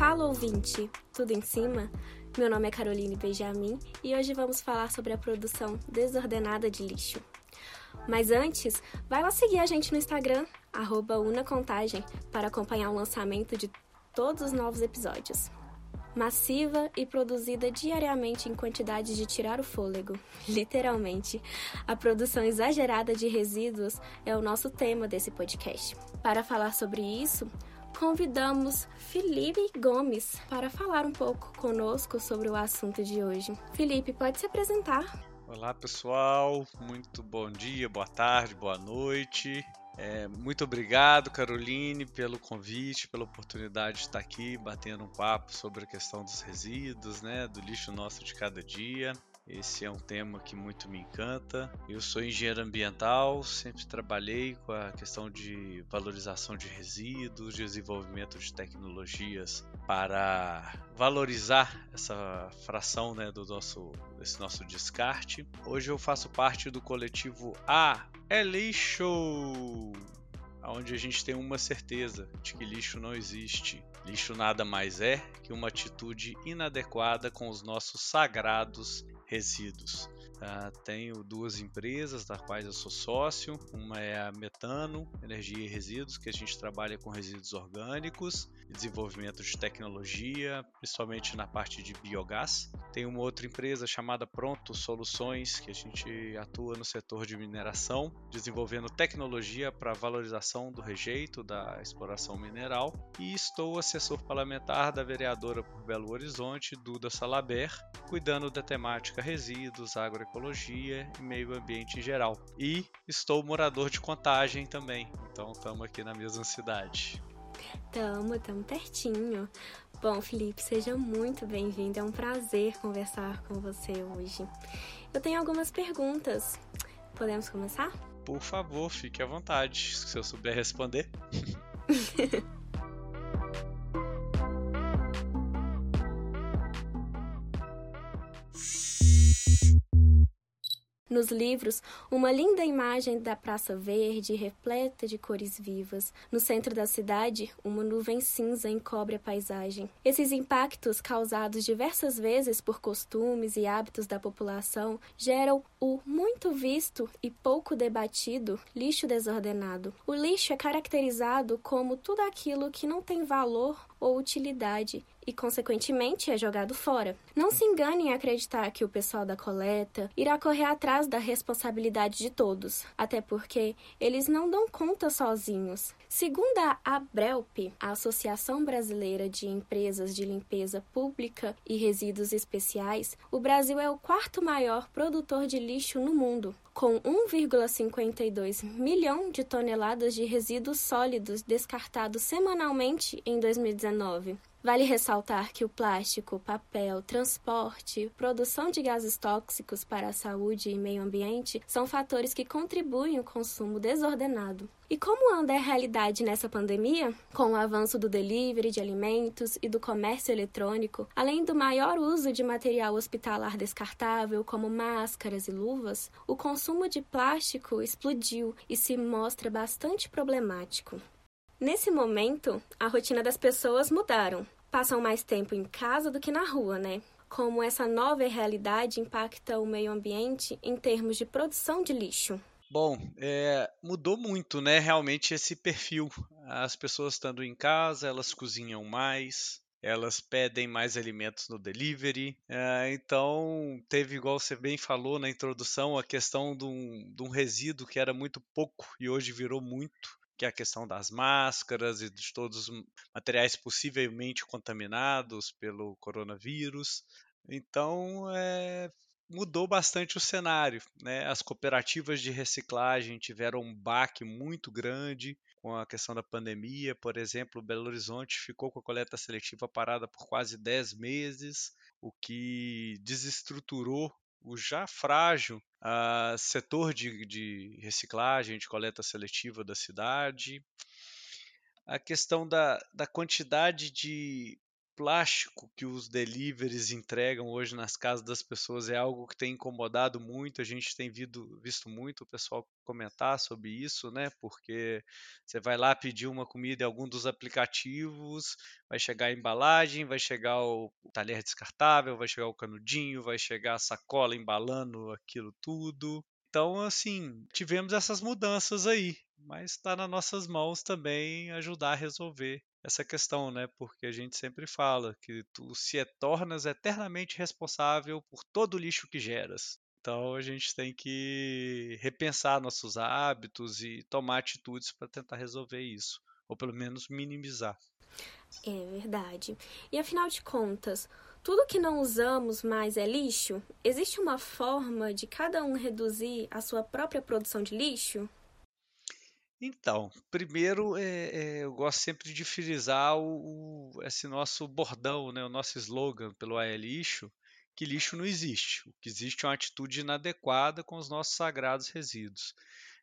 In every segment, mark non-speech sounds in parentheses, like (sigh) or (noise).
Fala ouvinte, tudo em cima? Meu nome é Caroline Benjamin e hoje vamos falar sobre a produção desordenada de lixo. Mas antes, vai lá seguir a gente no Instagram, unacontagem, para acompanhar o lançamento de todos os novos episódios. Massiva e produzida diariamente em quantidades de tirar o fôlego, (laughs) literalmente. A produção exagerada de resíduos é o nosso tema desse podcast. Para falar sobre isso, convidamos Felipe Gomes para falar um pouco conosco sobre o assunto de hoje. Felipe, pode se apresentar? Olá pessoal, muito bom dia, boa tarde, boa noite. É, muito obrigado, Caroline, pelo convite, pela oportunidade de estar aqui batendo um papo sobre a questão dos resíduos, né, do lixo nosso de cada dia. Esse é um tema que muito me encanta. Eu sou engenheiro ambiental, sempre trabalhei com a questão de valorização de resíduos, desenvolvimento de tecnologias para valorizar essa fração né, do nosso, desse nosso descarte. Hoje eu faço parte do coletivo A é Lixo, onde a gente tem uma certeza de que lixo não existe. Lixo nada mais é que uma atitude inadequada com os nossos sagrados resíduos. Uh, tenho duas empresas das quais eu sou sócio. Uma é a Metano Energia e Resíduos, que a gente trabalha com resíduos orgânicos e desenvolvimento de tecnologia, principalmente na parte de biogás. Tem uma outra empresa chamada Pronto Soluções, que a gente atua no setor de mineração, desenvolvendo tecnologia para valorização do rejeito da exploração mineral. E estou assessor parlamentar da vereadora por Belo Horizonte, Duda Salaber, cuidando da temática resíduos, agroecologia e meio ambiente em geral. E estou morador de Contagem também, então estamos aqui na mesma cidade. Tamo, tamo pertinho. Bom, Felipe, seja muito bem-vindo. É um prazer conversar com você hoje. Eu tenho algumas perguntas. Podemos começar? Por favor, fique à vontade, se eu souber responder. (laughs) Nos livros, uma linda imagem da Praça Verde, repleta de cores vivas. No centro da cidade, uma nuvem cinza encobre a paisagem. Esses impactos, causados diversas vezes por costumes e hábitos da população, geram o muito visto e pouco debatido lixo desordenado. O lixo é caracterizado como tudo aquilo que não tem valor ou utilidade e, consequentemente, é jogado fora. Não se engane em acreditar que o pessoal da coleta irá correr atrás da responsabilidade de todos, até porque eles não dão conta sozinhos. Segundo a ABRELP, a Associação Brasileira de Empresas de Limpeza Pública e Resíduos Especiais, o Brasil é o quarto maior produtor de lixo no mundo, com 1,52 milhão de toneladas de resíduos sólidos descartados semanalmente em 2019. Vale ressaltar que o plástico, papel, transporte, produção de gases tóxicos para a saúde e meio ambiente são fatores que contribuem ao consumo desordenado. E como anda a realidade nessa pandemia? Com o avanço do delivery de alimentos e do comércio eletrônico, além do maior uso de material hospitalar descartável, como máscaras e luvas, o consumo de plástico explodiu e se mostra bastante problemático. Nesse momento, a rotina das pessoas mudaram. Passam mais tempo em casa do que na rua, né? Como essa nova realidade impacta o meio ambiente em termos de produção de lixo? Bom, é, mudou muito, né? Realmente esse perfil. As pessoas estando em casa, elas cozinham mais, elas pedem mais alimentos no delivery. É, então, teve, igual você bem falou na introdução, a questão de um, de um resíduo que era muito pouco e hoje virou muito que é a questão das máscaras e de todos os materiais possivelmente contaminados pelo coronavírus. Então, é, mudou bastante o cenário. Né? As cooperativas de reciclagem tiveram um baque muito grande com a questão da pandemia. Por exemplo, Belo Horizonte ficou com a coleta seletiva parada por quase 10 meses, o que desestruturou o já frágil uh, setor de, de, reciclagem, de coleta seletiva da cidade, a questão da, da quantidade de plástico que os deliveries entregam hoje nas casas das pessoas é algo que tem incomodado muito. A gente tem visto, visto muito o pessoal comentar sobre isso, né? Porque você vai lá pedir uma comida em algum dos aplicativos, vai chegar a embalagem, vai chegar o talher descartável, vai chegar o canudinho, vai chegar a sacola embalando aquilo tudo. Então, assim, tivemos essas mudanças aí, mas está nas nossas mãos também ajudar a resolver essa questão, né? Porque a gente sempre fala que tu se é tornas eternamente responsável por todo o lixo que geras. Então a gente tem que repensar nossos hábitos e tomar atitudes para tentar resolver isso, ou pelo menos minimizar. É verdade. E afinal de contas, tudo que não usamos mais é lixo? Existe uma forma de cada um reduzir a sua própria produção de lixo? Então, primeiro, é, é, eu gosto sempre de frisar o, o, esse nosso bordão, né, o nosso slogan pelo AE Lixo, que lixo não existe. O que existe é uma atitude inadequada com os nossos sagrados resíduos.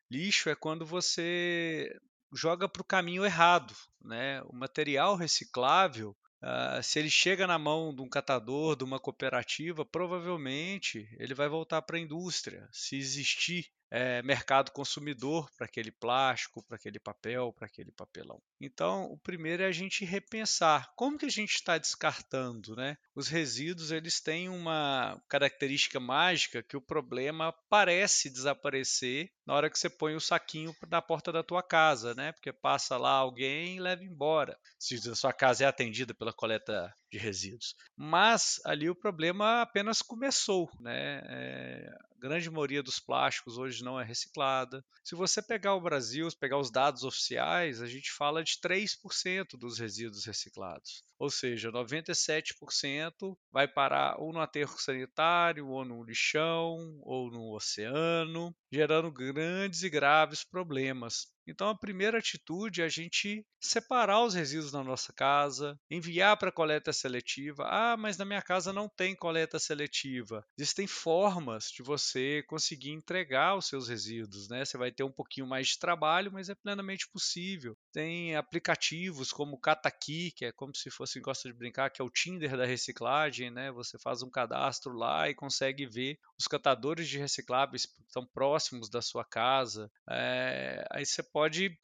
Lixo é quando você joga para o caminho errado. Né? O material reciclável, uh, se ele chega na mão de um catador, de uma cooperativa, provavelmente ele vai voltar para a indústria, se existir é, mercado consumidor para aquele plástico, para aquele papel, para aquele papelão. Então, o primeiro é a gente repensar como que a gente está descartando, né? Os resíduos eles têm uma característica mágica que o problema parece desaparecer na hora que você põe o saquinho na porta da tua casa, né? Porque passa lá alguém e leva embora. Se a sua casa é atendida pela coleta de resíduos. Mas ali o problema apenas começou, né? É, a grande maioria dos plásticos hoje não é reciclada. Se você pegar o Brasil, pegar os dados oficiais, a gente fala de 3% dos resíduos reciclados. Ou seja, 97% vai parar ou no aterro sanitário, ou no lixão, ou no oceano, gerando grandes e graves problemas. Então, a primeira atitude é a gente separar os resíduos na nossa casa, enviar para coleta seletiva. Ah, mas na minha casa não tem coleta seletiva. Existem formas de você conseguir entregar os seus resíduos, né? Você vai ter um pouquinho mais de trabalho, mas é plenamente possível. Tem aplicativos como o Cataqui, que é como se fosse, gosta de brincar, que é o Tinder da reciclagem, né? Você faz um cadastro lá e consegue ver os catadores de recicláveis que estão próximos da sua casa. É, aí você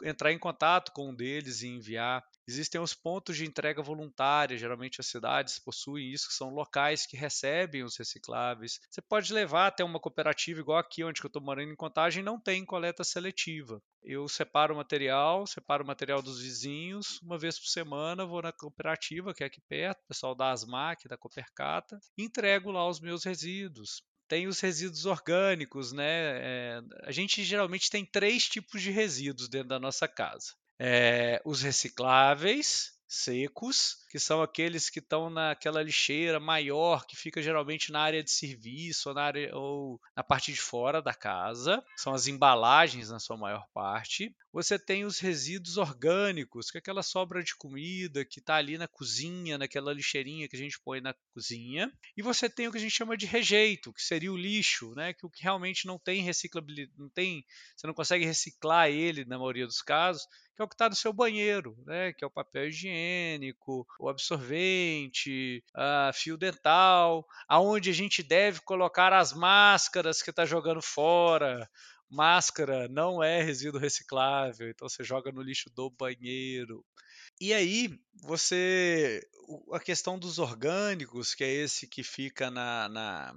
entrar em contato com um deles e enviar. Existem os pontos de entrega voluntária, geralmente as cidades possuem isso, que são locais que recebem os recicláveis. Você pode levar até uma cooperativa, igual aqui onde eu estou morando em Contagem, não tem coleta seletiva. Eu separo o material, separo o material dos vizinhos, uma vez por semana vou na cooperativa, que é aqui perto, o pessoal da Asmac, da Copercata, e entrego lá os meus resíduos tem os resíduos orgânicos, né? É, a gente geralmente tem três tipos de resíduos dentro da nossa casa. É, os recicláveis, secos, que são aqueles que estão naquela lixeira maior que fica geralmente na área de serviço ou na, área, ou na parte de fora da casa, são as embalagens na sua maior parte. Você tem os resíduos orgânicos, que é aquela sobra de comida que está ali na cozinha, naquela lixeirinha que a gente põe na cozinha. E você tem o que a gente chama de rejeito, que seria o lixo, né? que o que realmente não tem reciclabilidade, não tem, você não consegue reciclar ele na maioria dos casos, que é o que está no seu banheiro, né? que é o papel higiênico, o absorvente, a fio dental, aonde a gente deve colocar as máscaras que está jogando fora. Máscara não é resíduo reciclável, então você joga no lixo do banheiro. E aí, você. A questão dos orgânicos, que é esse que fica na, na,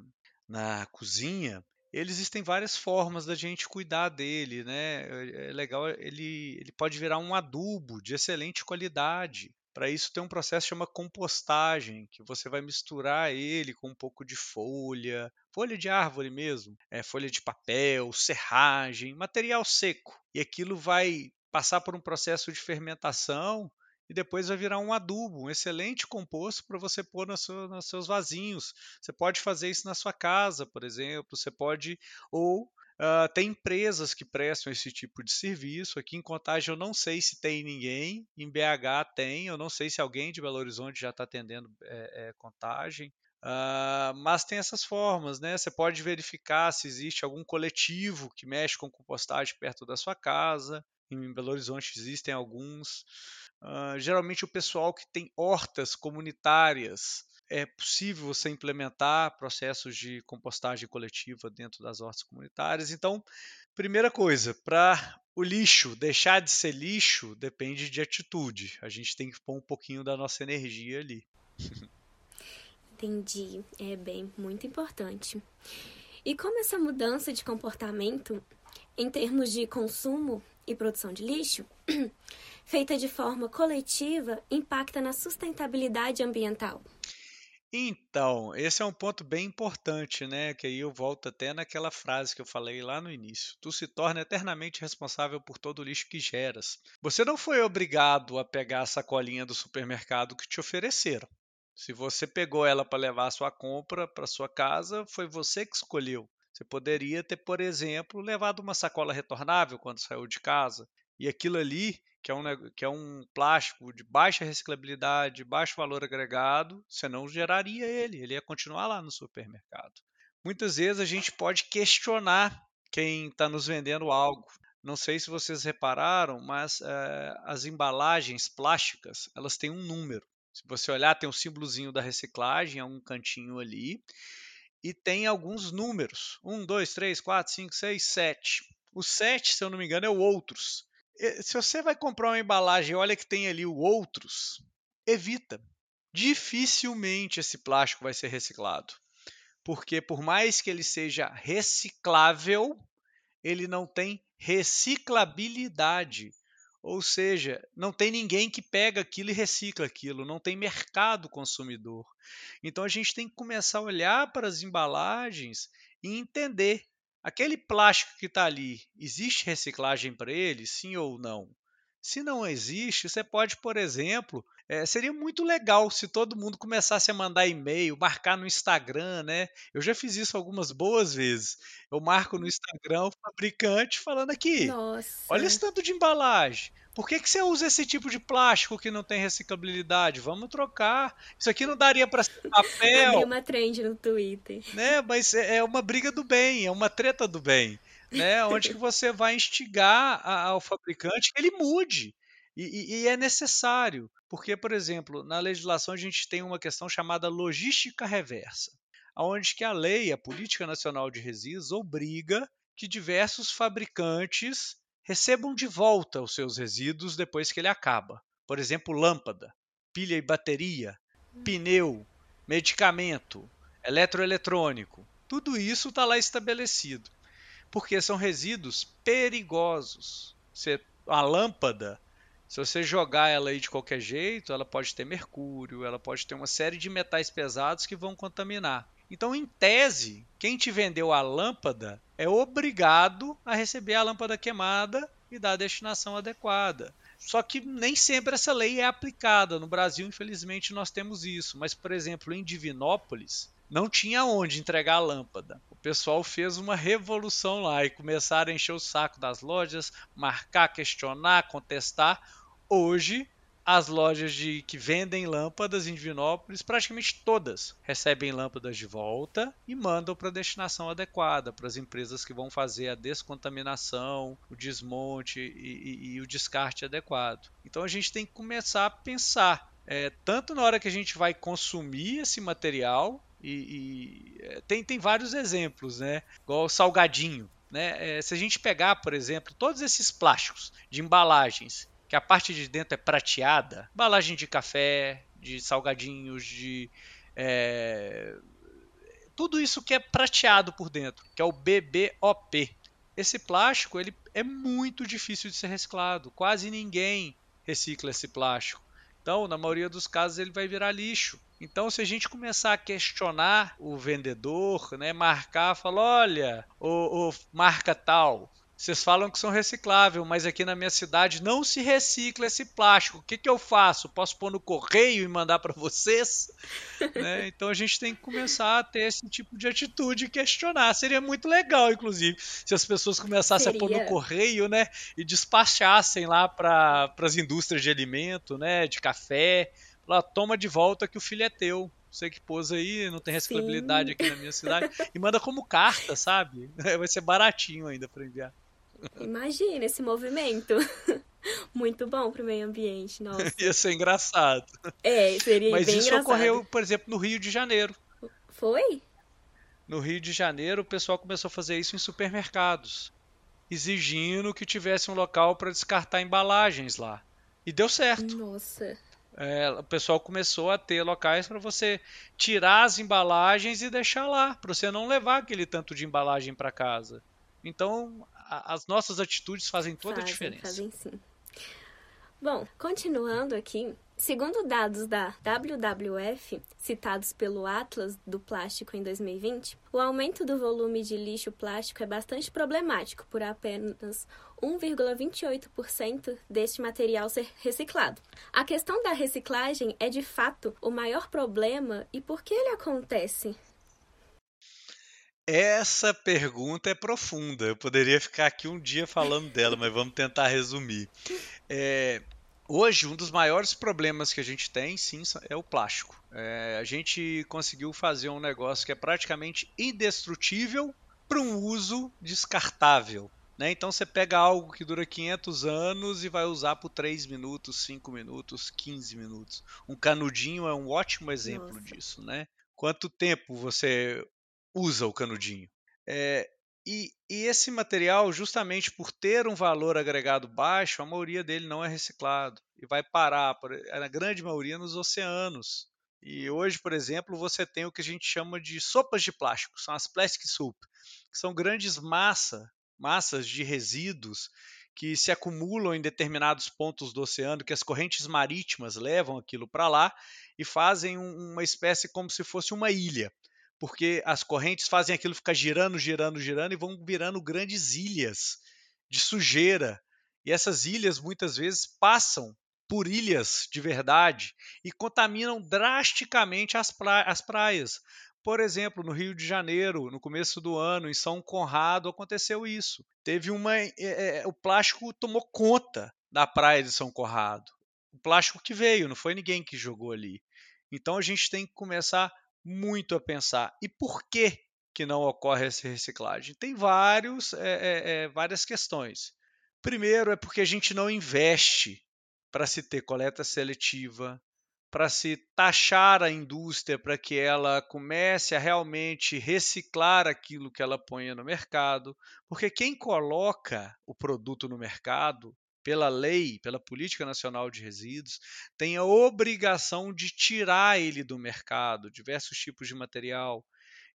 na cozinha, eles existem várias formas da gente cuidar dele, né? É, é legal, ele, ele pode virar um adubo de excelente qualidade. Para isso tem um processo que chama compostagem, que você vai misturar ele com um pouco de folha, folha de árvore mesmo, é, folha de papel, serragem, material seco. E aquilo vai passar por um processo de fermentação e depois vai virar um adubo, um excelente composto para você pôr nos seus vasinhos. Você pode fazer isso na sua casa, por exemplo. Você pode ou Uh, tem empresas que prestam esse tipo de serviço. Aqui em Contagem eu não sei se tem ninguém, em BH tem, eu não sei se alguém de Belo Horizonte já está atendendo é, é, Contagem. Uh, mas tem essas formas, né? Você pode verificar se existe algum coletivo que mexe com compostagem perto da sua casa. Em Belo Horizonte existem alguns. Uh, geralmente o pessoal que tem hortas comunitárias é possível você implementar processos de compostagem coletiva dentro das hortas comunitárias. Então, primeira coisa, para o lixo deixar de ser lixo depende de atitude. A gente tem que pôr um pouquinho da nossa energia ali. Entendi. É bem muito importante. E como essa mudança de comportamento em termos de consumo e produção de lixo, feita de forma coletiva, impacta na sustentabilidade ambiental? Então, esse é um ponto bem importante, né? Que aí eu volto até naquela frase que eu falei lá no início. Tu se torna eternamente responsável por todo o lixo que geras. Você não foi obrigado a pegar a sacolinha do supermercado que te ofereceram. Se você pegou ela para levar a sua compra para sua casa, foi você que escolheu. Você poderia ter, por exemplo, levado uma sacola retornável quando saiu de casa. E aquilo ali que é um, que é um plástico de baixa reciclabilidade, baixo valor agregado, você não geraria ele, ele ia continuar lá no supermercado. Muitas vezes a gente pode questionar quem está nos vendendo algo. Não sei se vocês repararam, mas é, as embalagens plásticas elas têm um número. Se você olhar, tem um símbolozinho da reciclagem, é um cantinho ali, e tem alguns números: 1, 2, 3, 4, 5, 6, 7. O 7, se eu não me engano, é o outros. Eh, se você vai comprar uma embalagem e olha que tem ali o outros, evita. Dificilmente esse plástico vai ser reciclado. Porque por mais que ele seja reciclável, ele não tem reciclabilidade. Ou seja, não tem ninguém que pega aquilo e recicla aquilo, não tem mercado consumidor. Então a gente tem que começar a olhar para as embalagens e entender Aquele plástico que está ali, existe reciclagem para ele, sim ou não? Se não existe, você pode, por exemplo, é, seria muito legal se todo mundo começasse a mandar e-mail, marcar no Instagram, né? Eu já fiz isso algumas boas vezes. Eu marco no Instagram o fabricante falando aqui, Nossa. olha esse tanto de embalagem. Por que, que você usa esse tipo de plástico que não tem reciclabilidade? Vamos trocar. Isso aqui não daria para ser papel. Abri uma trend no Twitter. Né? Mas é, é uma briga do bem, é uma treta do bem. Né? Onde que você vai instigar ao fabricante que ele mude. E, e, é necessário, porque, por exemplo, na legislação a gente tem uma questão chamada logística reversa, onde que a lei, a Política Nacional de Resíduos, obriga que diversos fabricantes recebam de volta os seus resíduos depois que ele acaba. Por exemplo, lâmpada, pilha e bateria, pneu, medicamento, eletroeletrônico. Tudo isso está lá estabelecido. Porque são resíduos perigosos. Você, a lâmpada, se você jogar ela aí de qualquer jeito, ela pode ter mercúrio, ela pode ter uma série de metais pesados que vão contaminar. Então, em tese, quem te vendeu a lâmpada é obrigado a receber a lâmpada queimada e dar a destinação adequada. Só que nem sempre essa lei é aplicada. No Brasil, infelizmente, nós temos isso. Mas, por exemplo, em Divinópolis, não tinha onde entregar a lâmpada. O pessoal fez uma revolução lá e começaram a encher o saco das lojas, marcar, questionar, contestar. Hoje, as lojas de que vendem lâmpadas em Divinópolis, praticamente todas recebem lâmpadas de volta e mandam para a destinação adequada, para as empresas que vão fazer a descontaminação, o desmonte e, e, e o descarte adequado. Então a gente tem que começar a pensar, é, tanto na hora que a gente vai consumir esse material, e, e é, tem, tem vários exemplos, né? igual o salgadinho. Né? É, se a gente pegar, por exemplo, todos esses plásticos de embalagens que a parte de dentro é prateada, embalagem de café, de salgadinhos, de é, tudo isso que é prateado por dentro, que é o BBOP. Esse plástico ele é muito difícil de ser reciclado, quase ninguém recicla esse plástico. Então, na maioria dos casos, ele vai virar lixo. Então, se a gente começar a questionar o vendedor, né, marcar, falar, olha, o, marca tal, vocês falam que são recicláveis, mas aqui na minha cidade não se recicla esse plástico. O que, que eu faço? Posso pôr no correio e mandar para vocês? (laughs) né? Então a gente tem que começar a ter esse tipo de atitude e questionar. Seria muito legal, inclusive, se as pessoas começassem Seria. a pôr no correio né? e despachassem lá para as indústrias de alimento, né? de café. Lá, toma de volta que o filho é teu você que pôs aí, não tem reciclabilidade Sim. aqui na minha cidade. E manda como carta, sabe? (laughs) Vai ser baratinho ainda para enviar. Imagina esse movimento. (laughs) Muito bom para o meio ambiente, nossa. Ia ser engraçado. É, seria Mas bem isso engraçado. ocorreu, por exemplo, no Rio de Janeiro. Foi? No Rio de Janeiro, o pessoal começou a fazer isso em supermercados, exigindo que tivesse um local para descartar embalagens lá. E deu certo. Nossa. É, o pessoal começou a ter locais para você tirar as embalagens e deixar lá, para você não levar aquele tanto de embalagem para casa. Então, a, as nossas atitudes fazem toda fazem, a diferença. Fazem sim. Bom, continuando aqui, segundo dados da WWF, citados pelo Atlas do Plástico em 2020, o aumento do volume de lixo plástico é bastante problemático por apenas 1,28% deste material ser reciclado. A questão da reciclagem é de fato o maior problema e por que ele acontece? Essa pergunta é profunda. Eu poderia ficar aqui um dia falando dela, mas vamos tentar resumir. É, hoje, um dos maiores problemas que a gente tem, sim, é o plástico. É, a gente conseguiu fazer um negócio que é praticamente indestrutível para um uso descartável. Né? Então você pega algo que dura 500 anos e vai usar por 3 minutos, 5 minutos, 15 minutos. Um canudinho é um ótimo exemplo Nossa. disso. Né? Quanto tempo você usa o canudinho? É, e, e, esse material, justamente por ter um valor agregado baixo, a maioria dele não é reciclado e vai parar, na grande maioria, nos oceanos. E hoje, por exemplo, você tem o que a gente chama de sopas de plástico, são as plastic soup, que são grandes massa, massas de resíduos que se acumulam em determinados pontos do oceano, que as correntes marítimas levam aquilo para lá e fazem uma espécie como se fosse uma ilha porque as correntes fazem aquilo ficar girando, girando, girando e vão virando grandes ilhas de sujeira. E essas ilhas muitas vezes passam por ilhas de verdade e contaminam drasticamente as, pra as praias. Por exemplo, no Rio de Janeiro, no começo do ano, em São Conrado, aconteceu isso. Teve uma. É, o plástico tomou conta da praia de São Conrado. O plástico que veio, não foi ninguém que jogou ali. Então a gente tem que começar muito a pensar. E por que, que não ocorre essa reciclagem? Tem vários, é, é, várias questões. Primeiro é porque a gente não investe para se ter coleta seletiva, para se taxar a indústria para que ela comece a realmente reciclar aquilo que ela põe no mercado, porque quem coloca o produto no mercado pela lei, pela Política Nacional de Resíduos, tem a obrigação de tirar ele do mercado, diversos tipos de material.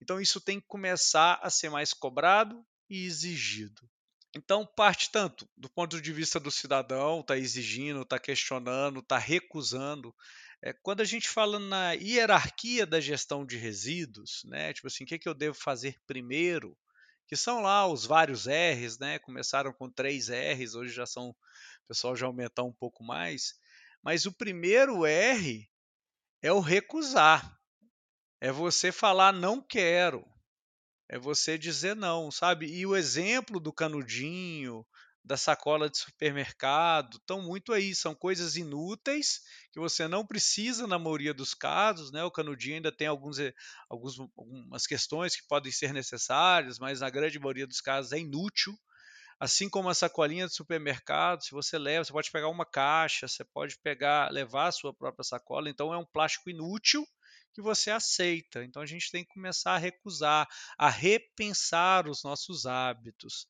Então, isso tem que começar a ser mais cobrado e exigido. Então, parte tanto do ponto de vista do cidadão, está exigindo, está questionando, está recusando. É, quando a gente fala na hierarquia da gestão de resíduos, né, tipo assim, o que, é que eu devo fazer primeiro? Que são lá os vários R's, né? Começaram com três R's, hoje já são o pessoal já aumentar um pouco mais. Mas o primeiro R é o recusar. É você falar não quero. É você dizer não, sabe? E o exemplo do canudinho, da sacola de supermercado, estão muito aí. São coisas inúteis que você não precisa na maioria dos casos, né? O canudinho ainda tem alguns, eh, alguns, algumas questões que podem ser necessárias, mas na grande maioria dos casos é inútil. Assim como a sacolinha de supermercado, se você leva, você pode pegar uma caixa, você pode pegar, levar a sua própria sacola, então é um plástico inútil que você aceita. Então a gente tem que começar a recusar, a repensar os nossos hábitos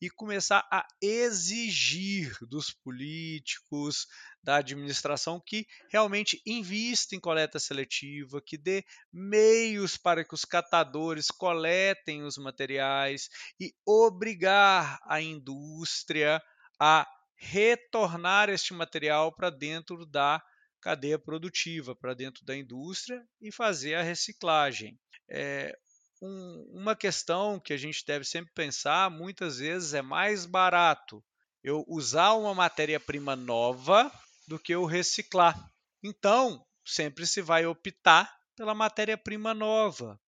e começar a exigir dos políticos, da administração que realmente invista em coleta seletiva, que dê meios para que os catadores coletem os materiais e obrigar a indústria a retornar este material para dentro da cadeia produtiva, para dentro da indústria e fazer a reciclagem. É, um, uma questão que a gente deve sempre pensar, muitas vezes é mais barato eu usar uma matéria-prima nova do que o reciclar. Então, sempre se vai optar pela matéria-prima nova.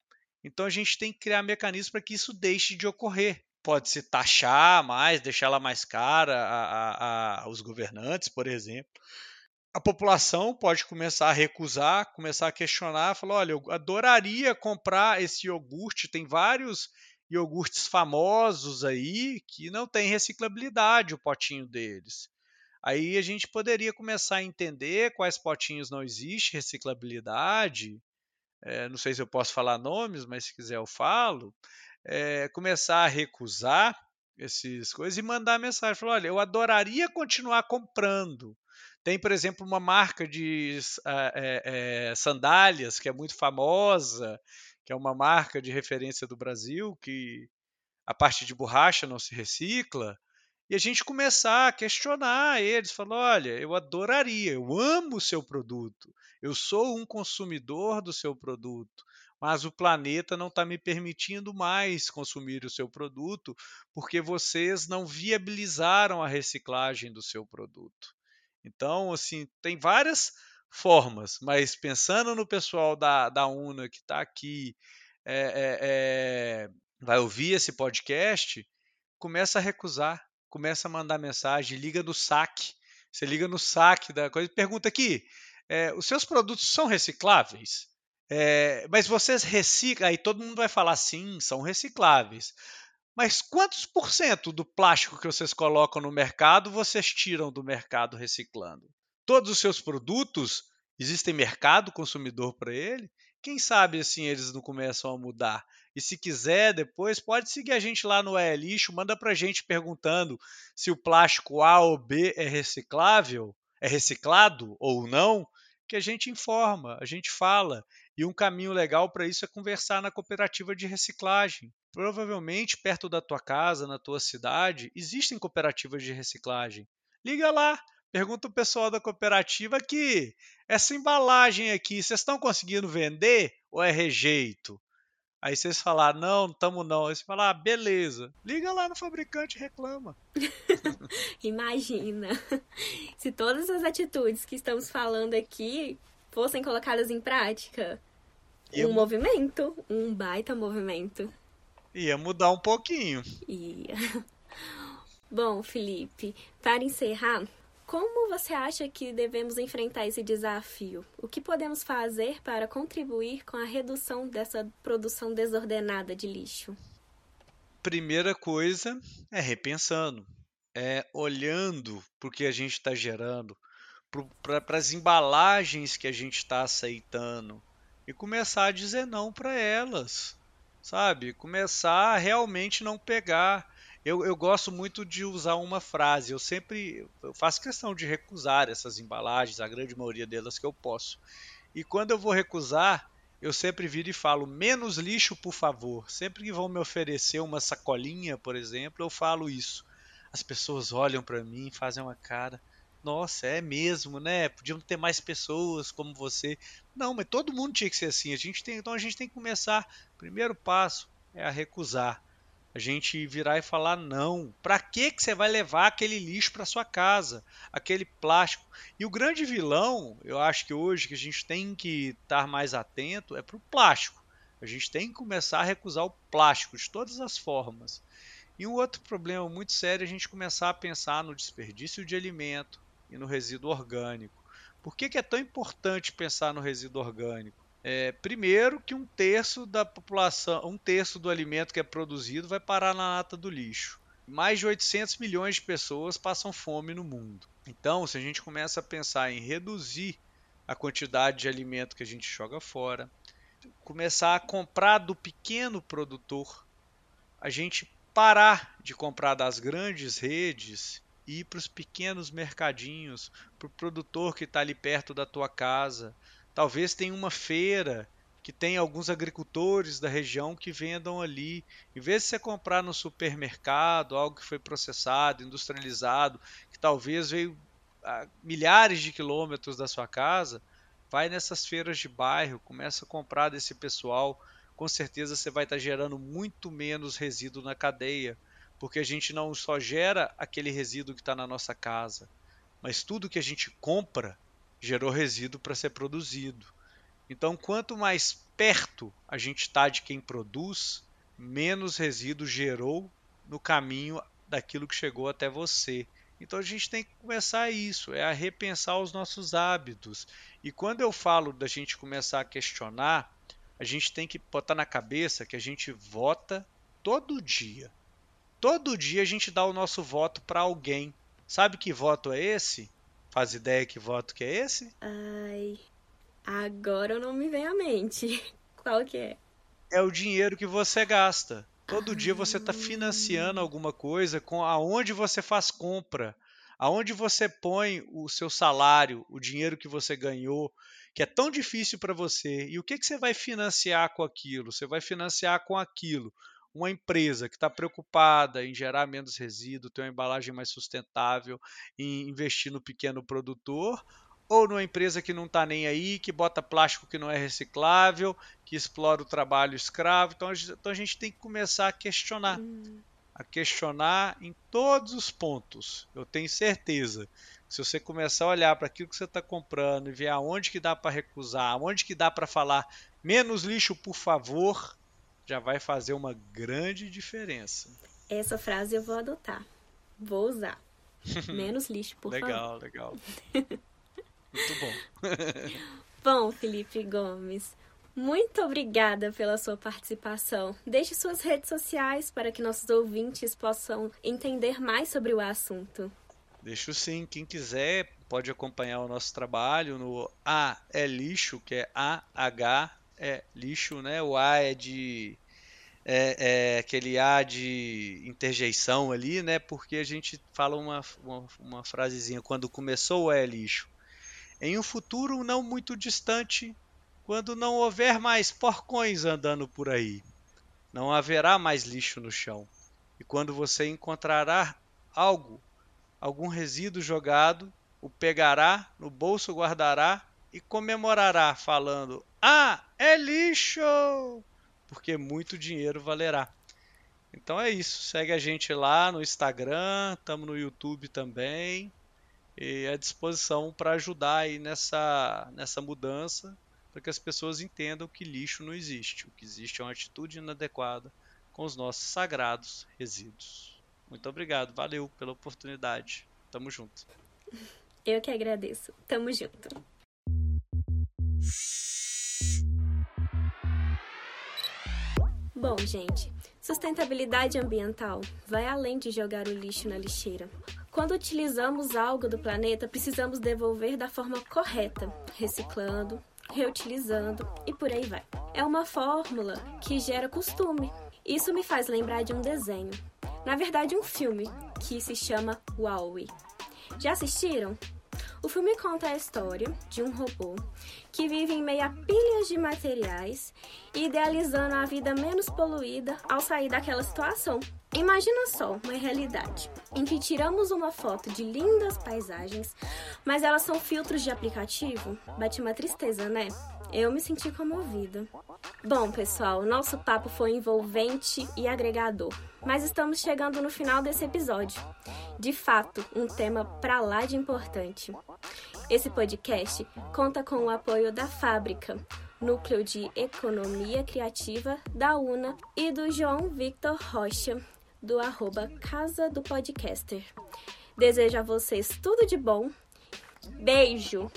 Então, a gente tem que criar mecanismos para que isso deixe de ocorrer. Pode-se taxar mais, deixar ela mais cara a, a, a, aos governantes, por exemplo. A população pode começar a recusar, começar a questionar, falar: olha, eu adoraria comprar esse iogurte, tem vários iogurtes famosos aí que não tem reciclabilidade o potinho deles. Aí a gente poderia começar a entender quais potinhos não existe reciclabilidade. É, não sei se eu posso falar nomes, mas se quiser eu falo. É, começar a recusar essas coisas e mandar mensagem. Falar, olha, eu adoraria continuar comprando. Tem, por exemplo, uma marca de é, é, sandálias que é muito famosa, que é uma marca de referência do Brasil, que a parte de borracha não se recicla e a gente começar a questionar eles, falar, olha, eu adoraria, eu amo o seu produto, eu sou um consumidor do seu produto, mas o planeta não está me permitindo mais consumir o seu produto porque vocês não viabilizaram a reciclagem do seu produto. Então, assim, tem várias formas, mas pensando no pessoal da, da UNA que está aqui, é, é, vai ouvir esse podcast, começa a recusar começa a mandar mensagem, liga no saque. Você liga no saque da coisa e pergunta aqui: é, os seus produtos são recicláveis? É, mas vocês reciclam. Aí todo mundo vai falar sim, são recicláveis. Mas quantos por cento do plástico que vocês colocam no mercado vocês tiram do mercado reciclando? Todos os seus produtos existem mercado consumidor para ele? Quem sabe assim eles não começam a mudar? E se quiser, depois pode seguir a gente lá no É Lixo, manda pra gente perguntando se o plástico A ou B é reciclável, é reciclado ou não, que a gente informa, a gente fala. E um caminho legal para isso é conversar na cooperativa de reciclagem. Provavelmente perto da tua casa, na tua cidade, existem cooperativas de reciclagem. Liga lá, pergunta o pessoal da cooperativa que essa embalagem aqui, vocês estão conseguindo vender ou é rejeito? Aí vocês falar, não, não estamos não. Aí você fala, ah, beleza. Liga lá no fabricante e reclama. (laughs) Imagina. Se todas as atitudes que estamos falando aqui fossem colocadas em prática. Um movimento, um baita movimento. Ia mudar um pouquinho. Ia. (laughs) Bom, Felipe, para encerrar, como você acha que devemos enfrentar esse desafio? O que podemos fazer para contribuir com a redução dessa produção desordenada de lixo? Primeira coisa é repensando, é olhando para o que a gente está gerando, para as embalagens que a gente está aceitando e começar a dizer não para elas, sabe? Começar a realmente não pegar eu, eu gosto muito de usar uma frase. Eu sempre eu faço questão de recusar essas embalagens, a grande maioria delas que eu posso. E quando eu vou recusar, eu sempre viro e falo menos lixo, por favor. Sempre que vão me oferecer uma sacolinha, por exemplo, eu falo isso. As pessoas olham para mim fazem uma cara. Nossa, é mesmo, né? Podiam ter mais pessoas como você. Não, mas todo mundo tinha que ser assim. A gente tem, então a gente tem que começar. Primeiro passo é a recusar a gente virar e falar não. Para que que você vai levar aquele lixo para sua casa, aquele plástico? E o grande vilão, eu acho que hoje que a gente tem que estar mais atento é para o plástico. A gente tem que começar a recusar o plástico de todas as formas. E um outro problema muito sério é a gente começar a pensar no desperdício de alimento e no resíduo orgânico. Por que, que é tão importante pensar no resíduo orgânico? É, primeiro que um terço da população, um terço do alimento que é produzido vai parar na lata do lixo. Mais de 800 milhões de pessoas passam fome no mundo. Então, se a gente começa a pensar em reduzir a quantidade de alimento que a gente joga fora, começar a comprar do pequeno produtor, a gente parar de comprar das grandes redes ir para os pequenos mercadinhos, para o produtor que está ali perto da tua casa, Talvez tenha uma feira que tem alguns agricultores da região que vendam ali. Em vez de você comprar no supermercado algo que foi processado, industrializado, que talvez veio a milhares de quilômetros da sua casa, vai nessas feiras de bairro, começa a comprar desse pessoal. Com certeza você vai estar gerando muito menos resíduo na cadeia, porque a gente não só gera aquele resíduo que está na nossa casa, mas tudo que a gente compra gerou resíduo para ser produzido. Então, quanto mais perto a gente está de quem produz, menos resíduo gerou no caminho daquilo que chegou até você. Então a gente tem que começar isso, é a repensar os nossos hábitos. E quando eu falo da gente começar a questionar, a gente tem que botar na cabeça que a gente vota todo dia. Todo dia a gente dá o nosso voto para alguém. Sabe que voto é esse? Faz ideia que voto que é esse? Ai, agora não me vem à mente. (laughs) Qual que é? É o dinheiro que você gasta. Todo ah. dia você está financiando alguma coisa com aonde você faz compra, aonde você põe o seu salário, o dinheiro que você ganhou, que é tão difícil para você. E o que, que você vai financiar com aquilo? Você vai financiar com aquilo uma empresa que está preocupada em gerar menos resíduo, ter uma embalagem mais sustentável, em investir no pequeno produtor, ou numa empresa que não está nem aí, que bota plástico que não é reciclável, que explora o trabalho escravo. Então a gente, então a gente tem que começar a questionar. Hum. A questionar em todos os pontos. Eu tenho certeza. Se você começar a olhar para aquilo que você está comprando e ver aonde que dá para recusar, aonde que dá para falar menos lixo, por favor, já vai fazer uma grande diferença. Essa frase eu vou adotar. Vou usar. (laughs) Menos lixo, por legal, favor. Legal, legal. (laughs) Muito bom. (laughs) bom, Felipe Gomes, muito obrigada pela sua participação. Deixe suas redes sociais para que nossos ouvintes possam entender mais sobre o assunto. Deixo sim. Quem quiser pode acompanhar o nosso trabalho no A é lixo, que é A H é lixo, né? O A é de é, é, aquele A de interjeição ali, né? Porque a gente fala uma, uma, uma frasezinha quando começou o é lixo. Em um futuro não muito distante, quando não houver mais porcões andando por aí, não haverá mais lixo no chão. E quando você encontrará algo, algum resíduo jogado, o pegará, no bolso guardará e comemorará, falando: Ah, é lixo! Porque muito dinheiro valerá. Então é isso. Segue a gente lá no Instagram, estamos no YouTube também. E à disposição para ajudar aí nessa, nessa mudança, para que as pessoas entendam que lixo não existe. O que existe é uma atitude inadequada com os nossos sagrados resíduos. Muito obrigado, valeu pela oportunidade. Tamo junto. Eu que agradeço. Tamo junto. Bom, gente, sustentabilidade ambiental vai além de jogar o lixo na lixeira. Quando utilizamos algo do planeta, precisamos devolver da forma correta, reciclando, reutilizando e por aí vai. É uma fórmula que gera costume. Isso me faz lembrar de um desenho, na verdade, um filme que se chama Wall-E. Já assistiram? O filme conta a história de um robô que vive em meio a pilhas de materiais, idealizando a vida menos poluída ao sair daquela situação. Imagina só uma realidade em que tiramos uma foto de lindas paisagens, mas elas são filtros de aplicativo? Bate uma tristeza, né? Eu me senti comovida. Bom, pessoal, nosso papo foi envolvente e agregador, mas estamos chegando no final desse episódio. De fato, um tema para lá de importante. Esse podcast conta com o apoio da Fábrica, Núcleo de Economia Criativa da UNA e do João Victor Rocha, do arroba Casa do Podcaster. Desejo a vocês tudo de bom. Beijo!